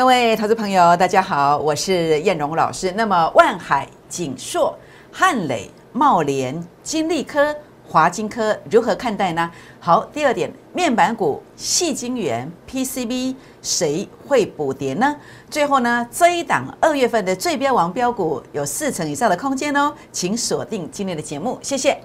各位投资朋友，大家好，我是燕荣老师。那么，万海、锦硕、汉磊、茂联、金利科、华金科如何看待呢？好，第二点，面板股、细晶圆、PCB 谁会补跌呢？最后呢，这一档二月份的最标王标股有四成以上的空间哦，请锁定今天的节目，谢谢。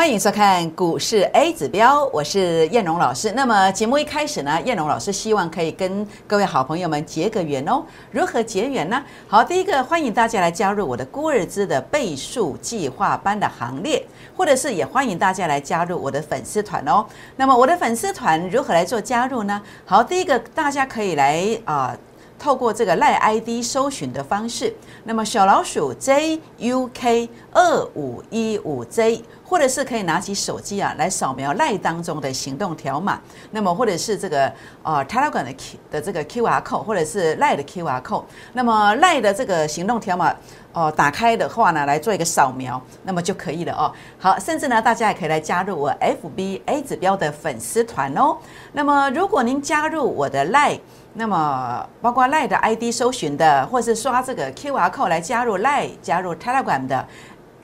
欢迎收看股市 A 指标，我是燕荣老师。那么节目一开始呢，燕荣老师希望可以跟各位好朋友们结个缘哦。如何结缘呢？好，第一个欢迎大家来加入我的孤儿资的倍数计划班的行列，或者是也欢迎大家来加入我的粉丝团哦。那么我的粉丝团如何来做加入呢？好，第一个大家可以来啊。透过这个赖 ID 搜寻的方式，那么小老鼠 JUK 二五一五 J，或者是可以拿起手机啊来扫描赖当中的行动条码，那么或者是这个呃 Telegram 的 Q 的这个 QR code，或者是赖的 QR code，那么赖的这个行动条码哦打开的话呢，来做一个扫描，那么就可以了哦。好，甚至呢，大家也可以来加入我 FBA 指标的粉丝团哦。那么如果您加入我的赖，那么，包括 Line 的 ID 搜寻的，或是刷这个 QR code 来加入赖、加入 Telegram 的，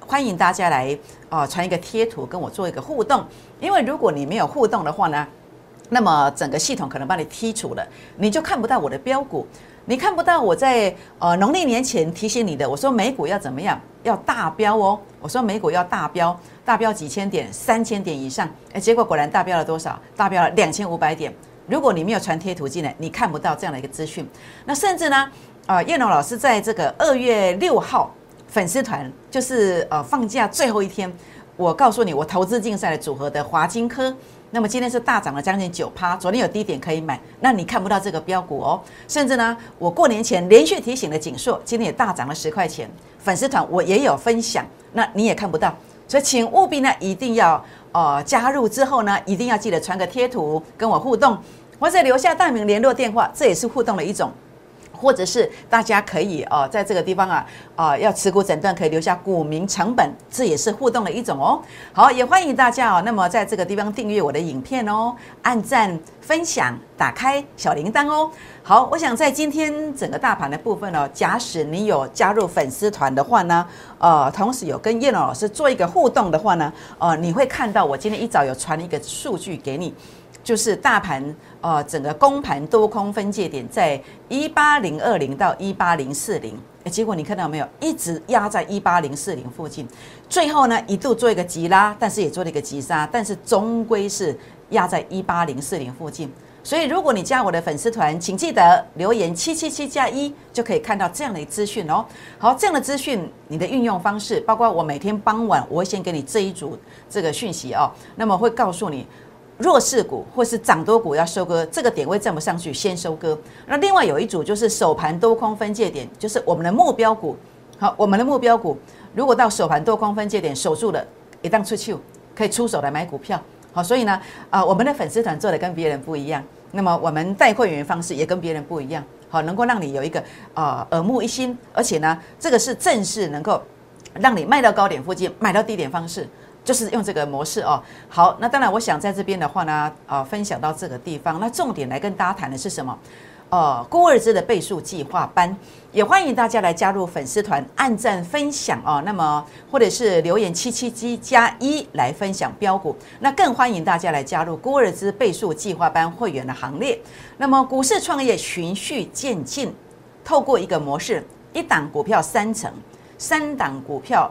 欢迎大家来哦传一个贴图跟我做一个互动。因为如果你没有互动的话呢，那么整个系统可能把你剔除了，你就看不到我的标股，你看不到我在呃农历年前提醒你的，我说美股要怎么样，要大标哦，我说美股要大标，大标几千点、三千点以上，哎，结果果然大标了多少？大标了两千五百点。如果你没有传贴图进来，你看不到这样的一个资讯。那甚至呢，啊，叶龙老师在这个二月六号粉丝团，就是呃放假最后一天，我告诉你，我投资竞赛的组合的华金科，那么今天是大涨了将近九趴，昨天有低点可以买，那你看不到这个标股哦。甚至呢，我过年前连续提醒的锦硕，今天也大涨了十块钱，粉丝团我也有分享，那你也看不到，所以请务必呢一定要。哦，加入之后呢，一定要记得传个贴图跟我互动，或者留下大名、联络电话，这也是互动的一种。或者是大家可以哦，在这个地方啊啊，要持股诊断可以留下股民成本，这也是互动的一种哦。好，也欢迎大家哦。那么在这个地方订阅我的影片哦，按赞、分享、打开小铃铛哦。好，我想在今天整个大盘的部分哦，假使你有加入粉丝团的话呢，呃，同时有跟叶龙老师做一个互动的话呢，呃，你会看到我今天一早有传一个数据给你。就是大盘呃，整个公盘多空分界点在一八零二零到一八零四零，哎，结果你看到没有？一直压在一八零四零附近，最后呢一度做一个急拉，但是也做了一个急杀，但是终归是压在一八零四零附近。所以如果你加我的粉丝团，请记得留言七七七加一，就可以看到这样的资讯哦。好，这样的资讯，你的运用方式，包括我每天傍晚我会先给你这一组这个讯息哦，那么会告诉你。弱势股或是涨多股要收割，这个点位站不上去，先收割。那另外有一组就是首盘多空分界点，就是我们的目标股。好，我们的目标股如果到首盘多空分界点守住了，一旦出去可以出手来买股票。好，所以呢，啊，我们的粉丝团做的跟别人不一样，那么我们带会员方式也跟别人不一样。好，能够让你有一个啊耳目一新，而且呢，这个是正式能够让你卖到高点附近，买到低点方式。就是用这个模式哦。好，那当然，我想在这边的话呢，啊，分享到这个地方。那重点来跟大家谈的是什么？呃，孤二之的倍数计划班，也欢迎大家来加入粉丝团，按赞分享哦。那么，或者是留言七七七加一来分享标股。那更欢迎大家来加入孤二之倍数计划班会员的行列。那么，股市创业循序渐进，透过一个模式，一档股票三成，三档股票。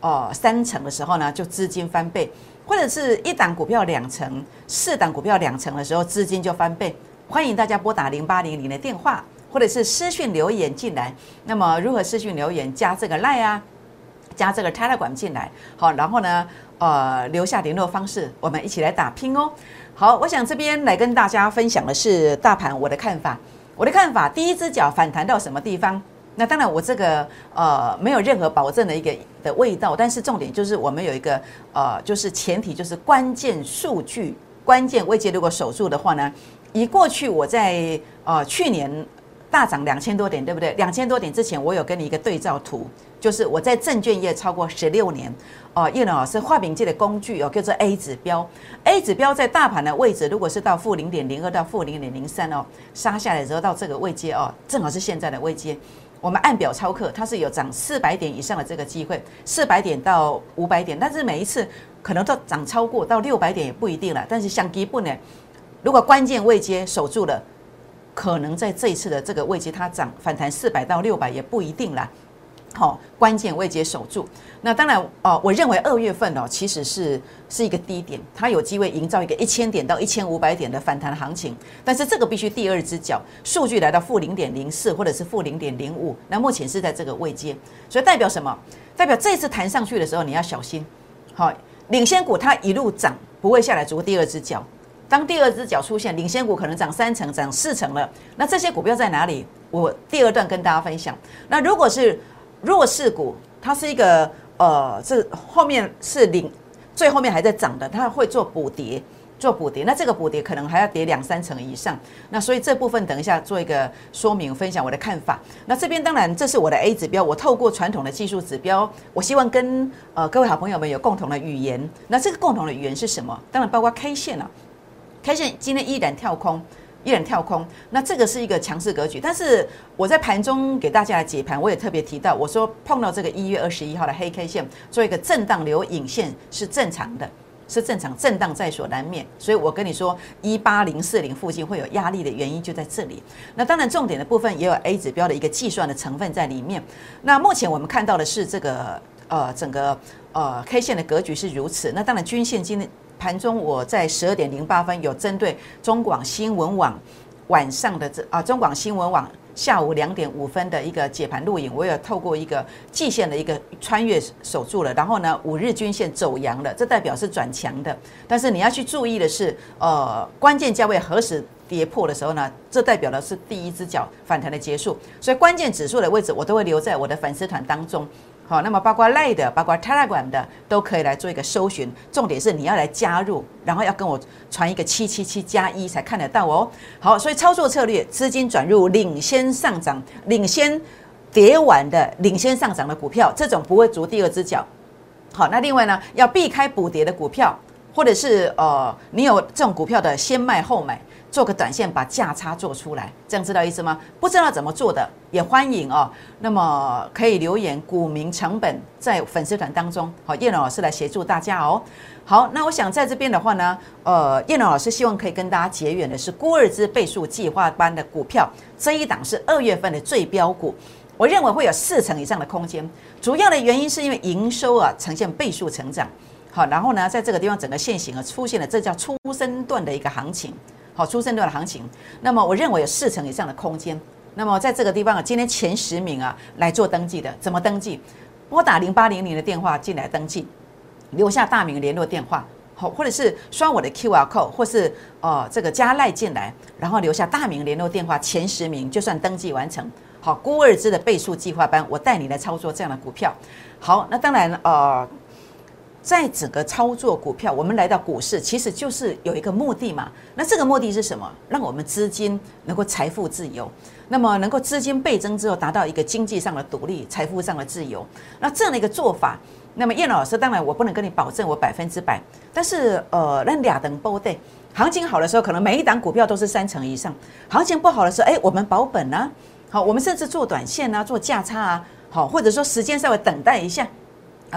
哦，三成的时候呢，就资金翻倍，或者是一档股票两成，四档股票两成的时候，资金就翻倍。欢迎大家拨打零八零零的电话，或者是私讯留言进来。那么如何私讯留言？加这个 line 啊，加这个 telegram 进来。好，然后呢，呃，留下联络方式，我们一起来打拼哦。好，我想这边来跟大家分享的是大盘我的看法。我的看法，第一只脚反弹到什么地方？那当然，我这个呃没有任何保证的一个的味道，但是重点就是我们有一个呃，就是前提就是关键数据、关键位阶如果守住的话呢，以过去我在呃去年。大涨两千多点，对不对？两千多点之前，我有跟你一个对照图，就是我在证券业超过十六年，哦，叶龙老师画饼界的工具哦，叫做 A 指标。A 指标在大盘的位置，如果是到负零点零二到负零点零三哦，杀下来之后到这个位阶哦，正好是现在的位阶。我们按表操课，它是有涨四百点以上的这个机会，四百点到五百点，但是每一次可能都涨超过到六百点也不一定了。但是像基本呢，如果关键位阶守住了，可能在这一次的这个位阶它涨反弹四百到六百也不一定啦。好，关键位阶守住。那当然，哦，我认为二月份哦，其实是是一个低点，它有机会营造一个一千点到一千五百点的反弹行情。但是这个必须第二只脚，数据来到负零点零四或者是负零点零五，那目前是在这个位阶，所以代表什么？代表这次弹上去的时候你要小心。好，领先股它一路涨不会下来，逐第二只脚。当第二只脚出现，领先股可能涨三成、涨四成了。那这些股票在哪里？我第二段跟大家分享。那如果是弱势股，它是一个呃，这后面是领，最后面还在涨的，它会做补跌，做补跌。那这个补跌可能还要跌两三成以上。那所以这部分等一下做一个说明分享我的看法。那这边当然这是我的 A 指标，我透过传统的技术指标，我希望跟呃各位好朋友们有共同的语言。那这个共同的语言是什么？当然包括 K 线了，K 线今天依然跳空。依然跳空，那这个是一个强势格局。但是我在盘中给大家来解盘，我也特别提到，我说碰到这个一月二十一号的黑 K 线，做一个震荡留影线是正常的，是正常，震荡在所难免。所以我跟你说，一八零四零附近会有压力的原因就在这里。那当然，重点的部分也有 A 指标的一个计算的成分在里面。那目前我们看到的是这个呃整个呃 K 线的格局是如此。那当然，均线今天。盘中我在十二点零八分有针对中广新闻网晚上的这啊中广新闻网下午两点五分的一个解盘录影，我有透过一个季线的一个穿越守住了，然后呢五日均线走阳了，这代表是转强的。但是你要去注意的是，呃关键价位何时跌破的时候呢？这代表的是第一只脚反弹的结束。所以关键指数的位置我都会留在我的粉丝团当中。好，那么包括 Line 的，包括 Telegram 的，都可以来做一个搜寻。重点是你要来加入，然后要跟我传一个七七七加一才看得到哦。好，所以操作策略，资金转入领先上涨、领先跌完的、领先上涨的股票，这种不会逐第二只脚。好，那另外呢，要避开补跌的股票，或者是呃，你有这种股票的先卖后买。做个短线，把价差做出来，这样知道意思吗？不知道怎么做的，也欢迎哦。那么可以留言股民成本在粉丝团当中，好，叶龙老师来协助大家哦。好，那我想在这边的话呢，呃，叶龙老师希望可以跟大家结缘的是郭二之倍数计划班的股票，这一档是二月份的最标股，我认为会有四成以上的空间。主要的原因是因为营收啊呈现倍数成长，好，然后呢，在这个地方整个线型啊出现了这叫初升段的一个行情。好，出生段的行情，那么我认为有四成以上的空间。那么在这个地方啊，今天前十名啊来做登记的，怎么登记？拨打零八零零的电话进来登记，留下大名联络电话，好，或者是刷我的 Q R code，或是呃这个加赖进来，然后留下大名联络电话，前十名就算登记完成。好，孤二支的倍数计划班，我带你来操作这样的股票。好，那当然呃。在整个操作股票，我们来到股市，其实就是有一个目的嘛。那这个目的是什么？让我们资金能够财富自由，那么能够资金倍增之后，达到一个经济上的独立、财富上的自由。那这样的一个做法，那么叶老师，当然我不能跟你保证我百分之百，但是呃，那俩等波对，行情好的时候，可能每一档股票都是三成以上；行情不好的时候，哎，我们保本啊，好，我们甚至做短线啊，做价差啊，好，或者说时间稍微等待一下。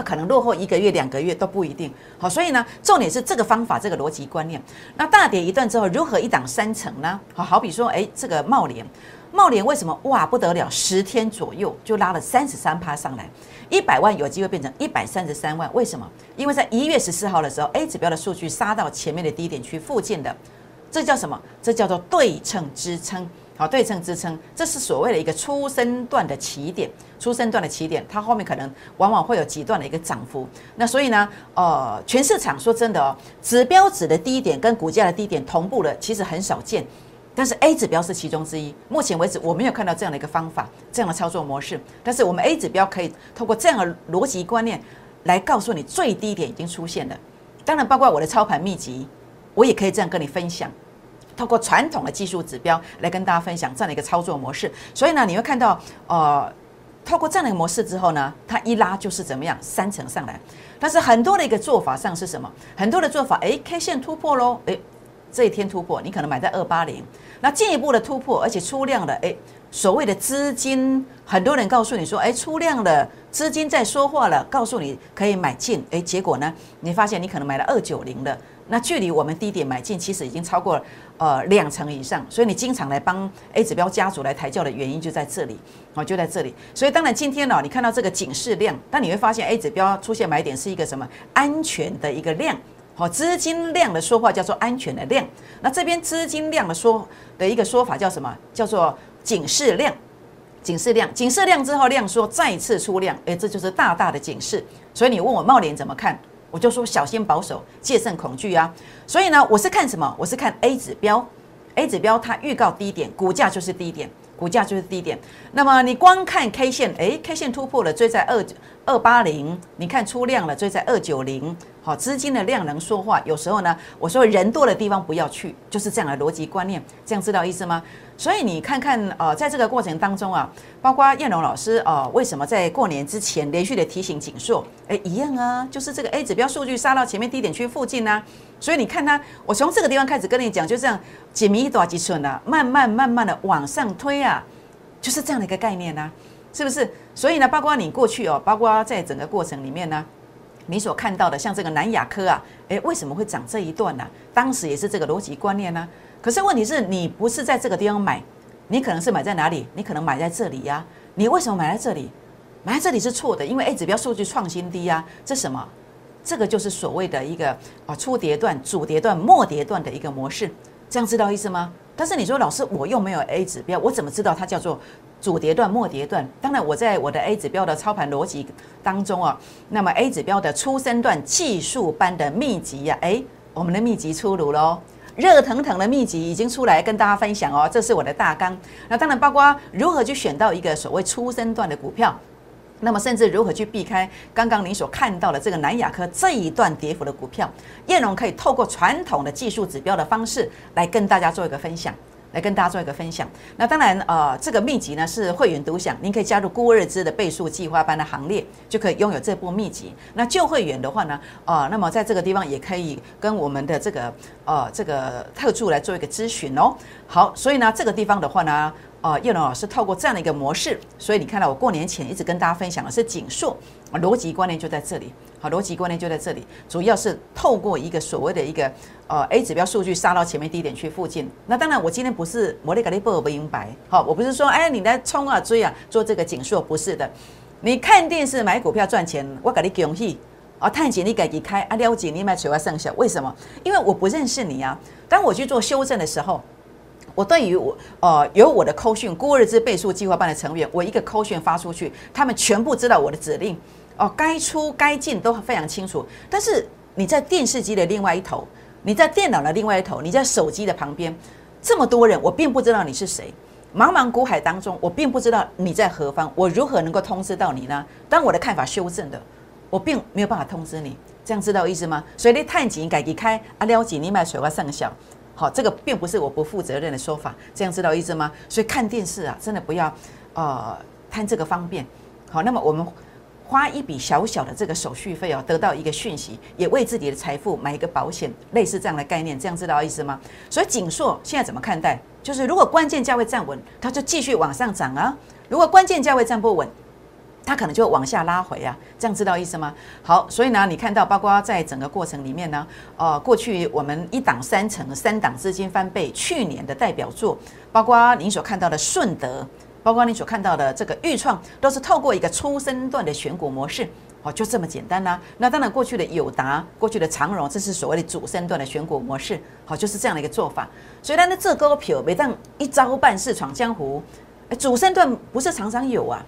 可能落后一个月、两个月都不一定好，所以呢，重点是这个方法、这个逻辑观念。那大跌一段之后，如何一档三成呢？好，好比说，哎，这个茂联，茂联为什么哇不得了？十天左右就拉了三十三趴上来，一百万有机会变成一百三十三万，为什么？因为在一月十四号的时候，A 指标的数据杀到前面的低点区附近的，这叫什么？这叫做对称支撑。好，对称支撑，这是所谓的一个初升段的起点。初升段的起点，它后面可能往往会有几段的一个涨幅。那所以呢，呃，全市场说真的哦，指标指的低点跟股价的低点同步的，其实很少见。但是 A 指标是其中之一。目前为止，我没有看到这样的一个方法，这样的操作模式。但是我们 A 指标可以透过这样的逻辑观念来告诉你，最低点已经出现了。当然，包括我的操盘秘籍，我也可以这样跟你分享。透过传统的技术指标来跟大家分享这样的一个操作模式。所以呢，你会看到，呃，透过这样的一个模式之后呢，它一拉就是怎么样三层上来。但是很多的一个做法上是什么？很多的做法，哎，K 线突破喽，哎，这一天突破，你可能买在二八零，那进一步的突破，而且出量了，哎。所谓的资金，很多人告诉你说，哎，出量了，资金在说话了，告诉你可以买进，哎，结果呢，你发现你可能买了二九零的，那距离我们低点买进，其实已经超过呃两成以上，所以你经常来帮 A 指标家族来抬轿的原因就在这里，哦，就在这里，所以当然今天呢，你看到这个警示量，但你会发现 A 指标出现买点是一个什么安全的一个量，好，资金量的说话叫做安全的量，那这边资金量的说的一个说法叫什么？叫做警示量，警示量，警示量之后量缩再次出量，哎，这就是大大的警示。所以你问我茂联怎么看，我就说小心保守，戒慎恐惧啊。所以呢，我是看什么？我是看 A 指标，A 指标它预告低点，股价就是低点，股价就是低点。那么你光看 K 线，哎，K 线突破了，追在二二八零，你看出量了，追在二九零。好，资金的量能说话，有时候呢，我说人多的地方不要去，就是这样的逻辑观念，这样知道意思吗？所以你看看，呃，在这个过程当中啊，包括燕龙老师啊，为什么在过年之前连续的提醒紧缩？哎，一样啊，就是这个 A 指标数据杀到前面低点区附近呢。所以你看它，我从这个地方开始跟你讲，就这样几米多几寸啊，慢慢慢慢的往上推啊，就是这样的一个概念呢，是不是？所以呢，包括你过去哦，包括在整个过程里面呢。你所看到的，像这个南亚科啊，诶，为什么会涨这一段呢？当时也是这个逻辑观念呢。可是问题是你不是在这个地方买，你可能是买在哪里？你可能买在这里呀。你为什么买在这里？买在这里是错的，因为 A 指标数据创新低呀。这什么？这个就是所谓的一个啊初跌段、主跌段、末跌段的一个模式。这样知道意思吗？但是你说老师，我又没有 A 指标，我怎么知道它叫做？主跌段、末跌段，当然我在我的 A 指标的操盘逻辑当中啊，那么 A 指标的初升段技术班的秘籍呀，哎，我们的秘籍出炉喽，热腾腾的秘籍已经出来跟大家分享哦，这是我的大纲。那当然包括如何去选到一个所谓初生段的股票，那么甚至如何去避开刚刚您所看到的这个南亚科这一段跌幅的股票，叶龙可以透过传统的技术指标的方式来跟大家做一个分享。来跟大家做一个分享。那当然，呃，这个秘籍呢是会员独享，您可以加入孤日资的倍数计划班的行列，就可以拥有这部秘籍。那旧会员的话呢，呃，那么在这个地方也可以跟我们的这个呃这个特助来做一个咨询哦。好，所以呢，这个地方的话呢。哦，叶龙老师透过这样的一个模式，所以你看到我过年前一直跟大家分享的是紧缩，逻辑观念就在这里。好，逻辑观念就在这里，主要是透过一个所谓的一个呃 A 指标数据杀到前面低点去附近。那当然，我今天不是摩利格利波尔不明白，好，我不是说哎你来冲啊追啊做这个紧缩，不是的。你看电视买股票赚钱，我给你恭喜啊！探险你给己开啊，了解你买水外剩下，为什么？因为我不认识你啊。当我去做修正的时候。我对于我呃有我的扣讯孤日之倍数计划班的成员，我一个扣讯发出去，他们全部知道我的指令哦，该出该进都非常清楚。但是你在电视机的另外一头，你在电脑的另外一头，你在手机的旁边，这么多人，我并不知道你是谁。茫茫股海当中，我并不知道你在何方，我如何能够通知到你呢？当我的看法修正的，我并没有办法通知你，这样知道意思吗？所以你探紧改开啊，了解你买水花上小。好，这个并不是我不负责任的说法，这样知道意思吗？所以看电视啊，真的不要，呃，贪这个方便。好，那么我们花一笔小小的这个手续费哦，得到一个讯息，也为自己的财富买一个保险，类似这样的概念，这样知道意思吗？所以锦硕现在怎么看待？就是如果关键价位站稳，它就继续往上涨啊；如果关键价位站不稳，它可能就往下拉回啊，这样知道意思吗？好，所以呢，你看到包括在整个过程里面呢，呃，过去我们一档三成，三档资金翻倍，去年的代表作，包括您所看到的顺德，包括你所看到的这个豫创，都是透过一个初升段的选股模式，哦，就这么简单啦。那当然，过去的友达，过去的长荣，这是所谓的主升段的选股模式，好，就是这样的一个做法。所以呢，这股票每当一招半式闯江湖，主升段不是常常有啊。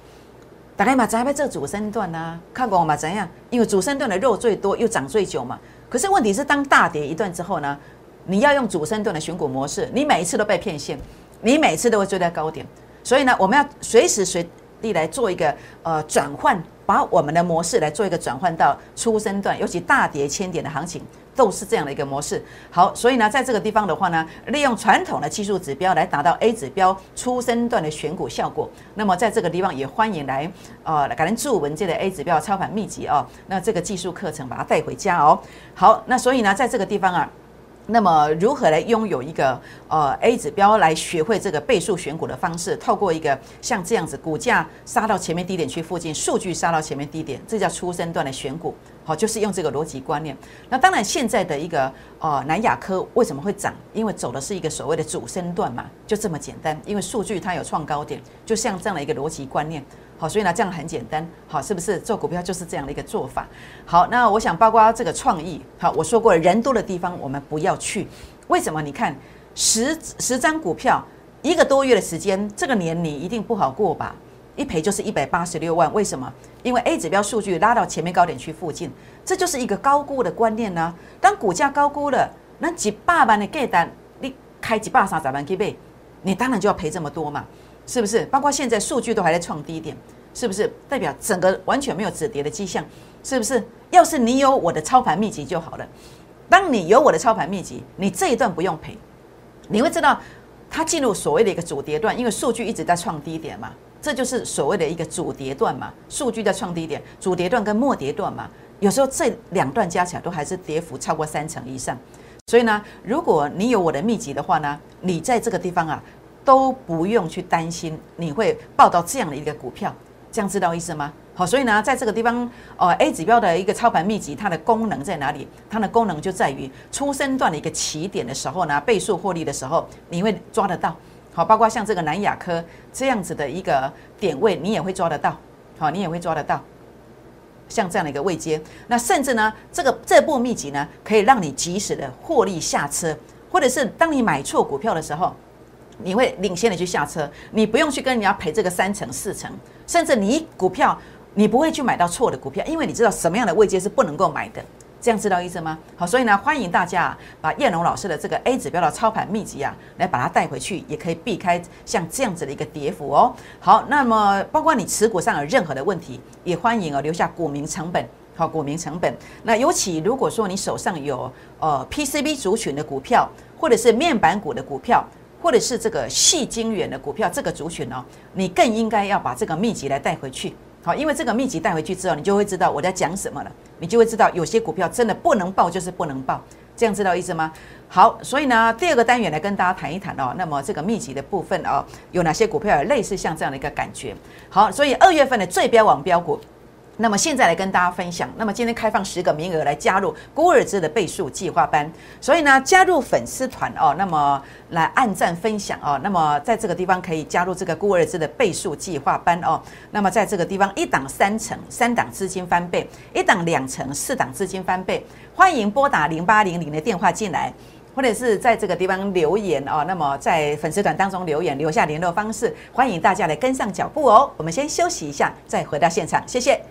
大概嘛，在不这主升段呢？看过嘛？怎样？因为主升段的肉最多，又涨最久嘛。可是问题是，当大跌一段之后呢？你要用主升段的选股模式，你每一次都被骗线，你每次都会追在高点。所以呢，我们要随时随地来做一个呃转换把我们的模式来做一个转换到初升段，尤其大跌千点的行情。都是这样的一个模式。好，所以呢，在这个地方的话呢，利用传统的技术指标来达到 A 指标初升段的选股效果。那么在这个地方也欢迎来呃，感恩祝文件的 A 指标操盘秘籍哦。那这个技术课程把它带回家哦。好，那所以呢，在这个地方啊。那么如何来拥有一个呃 A 指标来学会这个倍数选股的方式？透过一个像这样子，股价杀到前面低点区附近，数据杀到前面低点，这叫初升段的选股。好，就是用这个逻辑观念。那当然，现在的一个呃南亚科为什么会涨？因为走的是一个所谓的主升段嘛，就这么简单。因为数据它有创高点，就像这样的一个逻辑观念。好，所以呢，这样很简单，好，是不是做股票就是这样的一个做法？好，那我想包括这个创意，好，我说过人多的地方我们不要去，为什么？你看十十张股票一个多月的时间，这个年你一定不好过吧？一赔就是一百八十六万，为什么？因为 A 指标数据拉到前面高点区附近，这就是一个高估的观念呢。当股价高估了，那几百万的价单，你开几百三十万去买，你当然就要赔这么多嘛。是不是？包括现在数据都还在创低点，是不是代表整个完全没有止跌的迹象？是不是？要是你有我的操盘秘籍就好了。当你有我的操盘秘籍，你这一段不用赔，你会知道它进入所谓的一个主跌段，因为数据一直在创低点嘛，这就是所谓的一个主跌段嘛。数据在创低点，主跌段跟末跌段嘛，有时候这两段加起来都还是跌幅超过三成以上。所以呢，如果你有我的秘籍的话呢，你在这个地方啊。都不用去担心你会报到这样的一个股票，这样知道意思吗？好，所以呢，在这个地方，呃，A 指标的一个操盘秘籍，它的功能在哪里？它的功能就在于初生段的一个起点的时候呢，倍数获利的时候，你会抓得到。好，包括像这个南亚科这样子的一个点位，你也会抓得到。好，你也会抓得到，像这样的一个位阶。那甚至呢，这个这部秘籍呢，可以让你及时的获利下车，或者是当你买错股票的时候。你会领先的去下车，你不用去跟人家赔这个三成四成，甚至你股票你不会去买到错的股票，因为你知道什么样的位阶是不能够买的，这样知道意思吗？好，所以呢，欢迎大家把叶龙老师的这个 A 指标的操盘秘籍啊，来把它带回去，也可以避开像这样子的一个跌幅哦。好，那么包括你持股上有任何的问题，也欢迎哦留下股民成本，好，股民成本。那尤其如果说你手上有呃 PCB 族群的股票，或者是面板股的股票。或者是这个细晶圆的股票，这个族群哦，你更应该要把这个秘籍来带回去，好，因为这个秘籍带回去之后，你就会知道我在讲什么了，你就会知道有些股票真的不能报，就是不能报，这样知道意思吗？好，所以呢，第二个单元来跟大家谈一谈哦，那么这个秘籍的部分哦，有哪些股票有类似像这样的一个感觉？好，所以二月份的最标网标股。那么现在来跟大家分享，那么今天开放十个名额来加入孤尔兹的倍数计划班，所以呢，加入粉丝团哦，那么来按赞分享哦，那么在这个地方可以加入这个孤尔兹的倍数计划班哦，那么在这个地方一档三成，三档资金翻倍，一档两成，四档资金翻倍，欢迎拨打零八零零的电话进来，或者是在这个地方留言哦，那么在粉丝团当中留言留下联络方式，欢迎大家来跟上脚步哦。我们先休息一下，再回到现场，谢谢。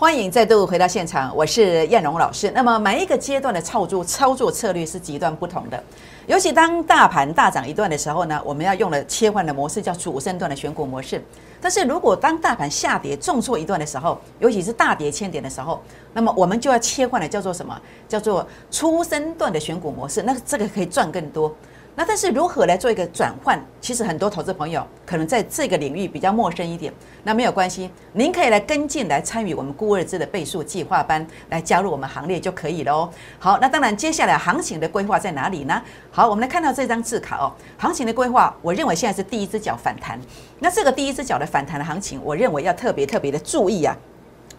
欢迎再度回到现场，我是燕荣老师。那么每一个阶段的操作操作策略是极端不同的，尤其当大盘大涨一段的时候呢，我们要用了切换的模式，叫主升段的选股模式。但是如果当大盘下跌重挫一段的时候，尤其是大跌千点的时候，那么我们就要切换的叫做什么？叫做初升段的选股模式。那这个可以赚更多。那但是如何来做一个转换？其实很多投资朋友可能在这个领域比较陌生一点。那没有关系，您可以来跟进来参与我们孤二字的倍数计划班，来加入我们行列就可以了哦。好，那当然接下来行情的规划在哪里呢？好，我们来看到这张字卡哦。行情的规划，我认为现在是第一只脚反弹。那这个第一只脚的反弹的行情，我认为要特别特别的注意啊。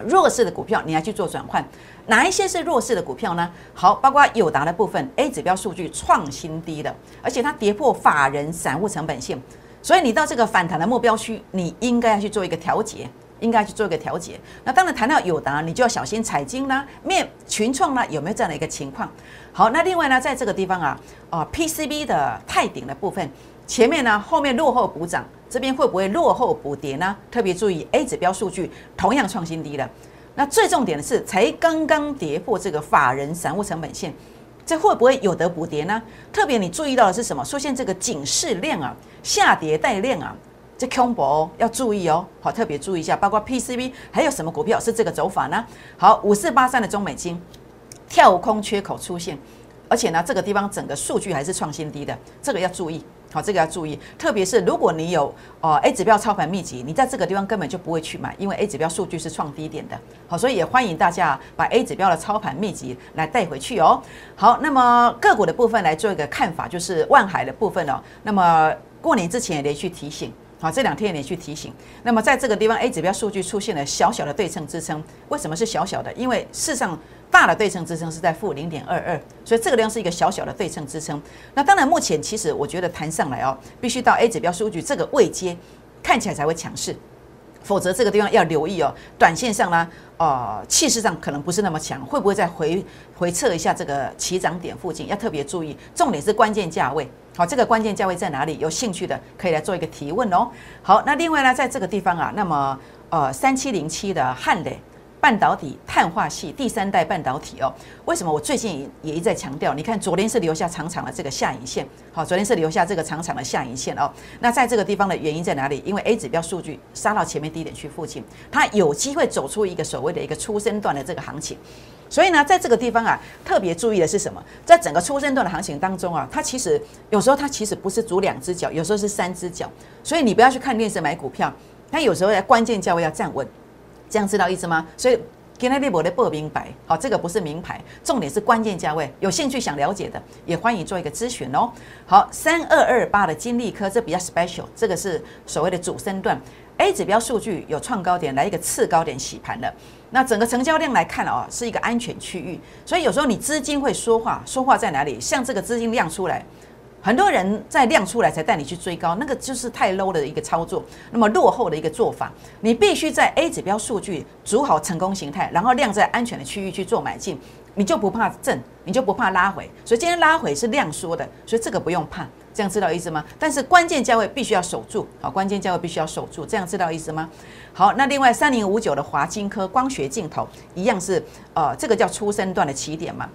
弱势的股票，你要去做转换。哪一些是弱势的股票呢？好，包括友达的部分，A 指标数据创新低的，而且它跌破法人散户成本线，所以你到这个反弹的目标区，你应该要去做一个调节，应该去做一个调节。那当然谈到友达，你就要小心彩金啦、面群创啦，有没有这样的一个情况？好，那另外呢，在这个地方啊，啊 PCB 的泰顶的部分，前面呢，后面落后补涨，这边会不会落后补跌呢？特别注意 A 指标数据同样创新低了。那最重点的是，才刚刚跌破这个法人散户成本线，这会不会有得补跌呢？特别你注意到的是什么？出现这个警示量啊，下跌带量啊，这空博要注意哦，好，特别注意一下，包括 PCB 还有什么股票是这个走法呢？好，五四八三的中美金跳空缺口出现，而且呢，这个地方整个数据还是创新低的，这个要注意。好，这个要注意，特别是如果你有哦 A 指标操盘秘籍，你在这个地方根本就不会去买，因为 A 指标数据是创低点的。好，所以也欢迎大家把 A 指标的操盘秘籍来带回去哦。好，那么个股的部分来做一个看法，就是万海的部分哦。那么过年之前也连续提醒，好，这两天也连续提醒。那么在这个地方 A 指标数据出现了小小的对称支撑，为什么是小小的？因为事实上。大的对称支撑是在负零点二二，所以这个量是一个小小的对称支撑。那当然，目前其实我觉得弹上来哦，必须到 A 指标数据这个位阶看起来才会强势，否则这个地方要留意哦。短线上呢，呃，气势上可能不是那么强，会不会再回回测一下这个起涨点附近？要特别注意，重点是关键价位。好，这个关键价位在哪里？有兴趣的可以来做一个提问哦。好，那另外呢，在这个地方啊，那么呃，三七零七的汉磊。半导体碳化系第三代半导体哦，为什么我最近也一再强调？你看昨天是留下长长的这个下影线，好，昨天是留下这个长长的下影线哦。那在这个地方的原因在哪里？因为 A 指标数据杀到前面低点去附近，它有机会走出一个所谓的一个初升段的这个行情。所以呢，在这个地方啊，特别注意的是什么？在整个初升段的行情当中啊，它其实有时候它其实不是足两只脚，有时候是三只脚。所以你不要去看电视买股票，它有时候在关键价位要站稳。这样知道意思吗？所以今天利博的不明白，好，这个不是名牌，重点是关键价位。有兴趣想了解的，也欢迎做一个咨询哦。好，三二二八的金利科，这比较 special，这个是所谓的主升段，A 指标数据有创高点，来一个次高点洗盘的。那整个成交量来看哦，是一个安全区域。所以有时候你资金会说话，说话在哪里？像这个资金量出来。很多人在量出来才带你去追高，那个就是太 low 的一个操作，那么落后的一个做法。你必须在 A 指标数据组好成功形态，然后量在安全的区域去做买进，你就不怕震，你就不怕拉回。所以今天拉回是量缩的，所以这个不用怕，这样知道意思吗？但是关键价位必须要守住，好，关键价位必须要守住，这样知道意思吗？好，那另外三零五九的华金科光学镜头一样是，呃，这个叫初生段的起点嘛。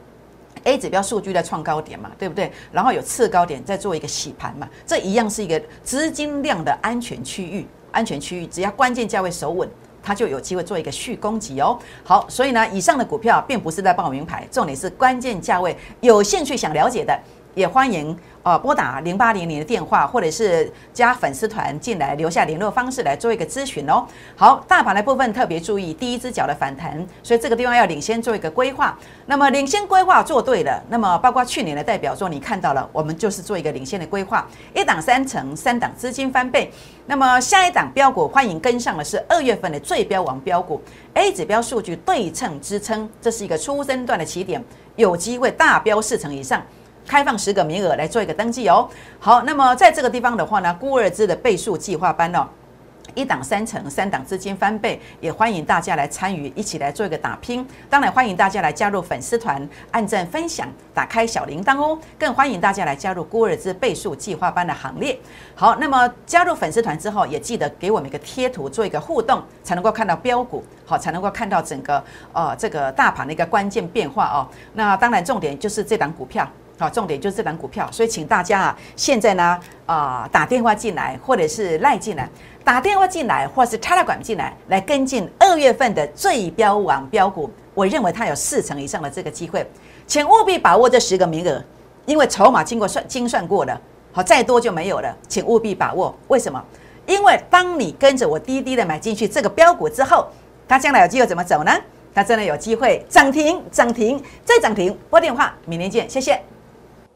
A 指标数据在创高点嘛，对不对？然后有次高点在做一个洗盘嘛，这一样是一个资金量的安全区域。安全区域只要关键价位守稳，它就有机会做一个续攻击哦。好，所以呢，以上的股票并不是在报名牌，重点是关键价位。有兴趣想了解的，也欢迎。呃，拨打零八零零的电话，或者是加粉丝团进来留下联络方式来做一个咨询哦。好，大盘的部分特别注意第一只脚的反弹，所以这个地方要领先做一个规划。那么领先规划做对了，那么包括去年的代表作你看到了，我们就是做一个领先的规划，一档三成，三档资金翻倍。那么下一档标股欢迎跟上的是二月份的最标王标股，A 指标数据对称支撑，这是一个初升段的起点，有机会大标四成以上。开放十个名额来做一个登记哦。好，那么在这个地方的话呢，孤儿资的倍数计划班哦，一档三成，三档资金翻倍，也欢迎大家来参与，一起来做一个打拼。当然欢迎大家来加入粉丝团，按赞分享，打开小铃铛哦。更欢迎大家来加入孤儿资倍数计划班的行列。好，那么加入粉丝团之后，也记得给我们一个贴图，做一个互动，才能够看到标股，好，才能够看到整个呃这个大盘的一个关键变化哦。那当然重点就是这档股票。好，重点就是这档股票，所以请大家啊，现在呢啊打电话进来，或者是赖进来，打电话进来，或是插了管进来，来跟进二月份的最标王标股。我认为它有四成以上的这个机会，请务必把握这十个名额，因为筹码经过算精算过了，好再多就没有了，请务必把握。为什么？因为当你跟着我滴滴的买进去这个标股之后，它将来有机会怎么走呢？它真的有机会涨停，涨停再涨停。拨电话，明天见，谢谢。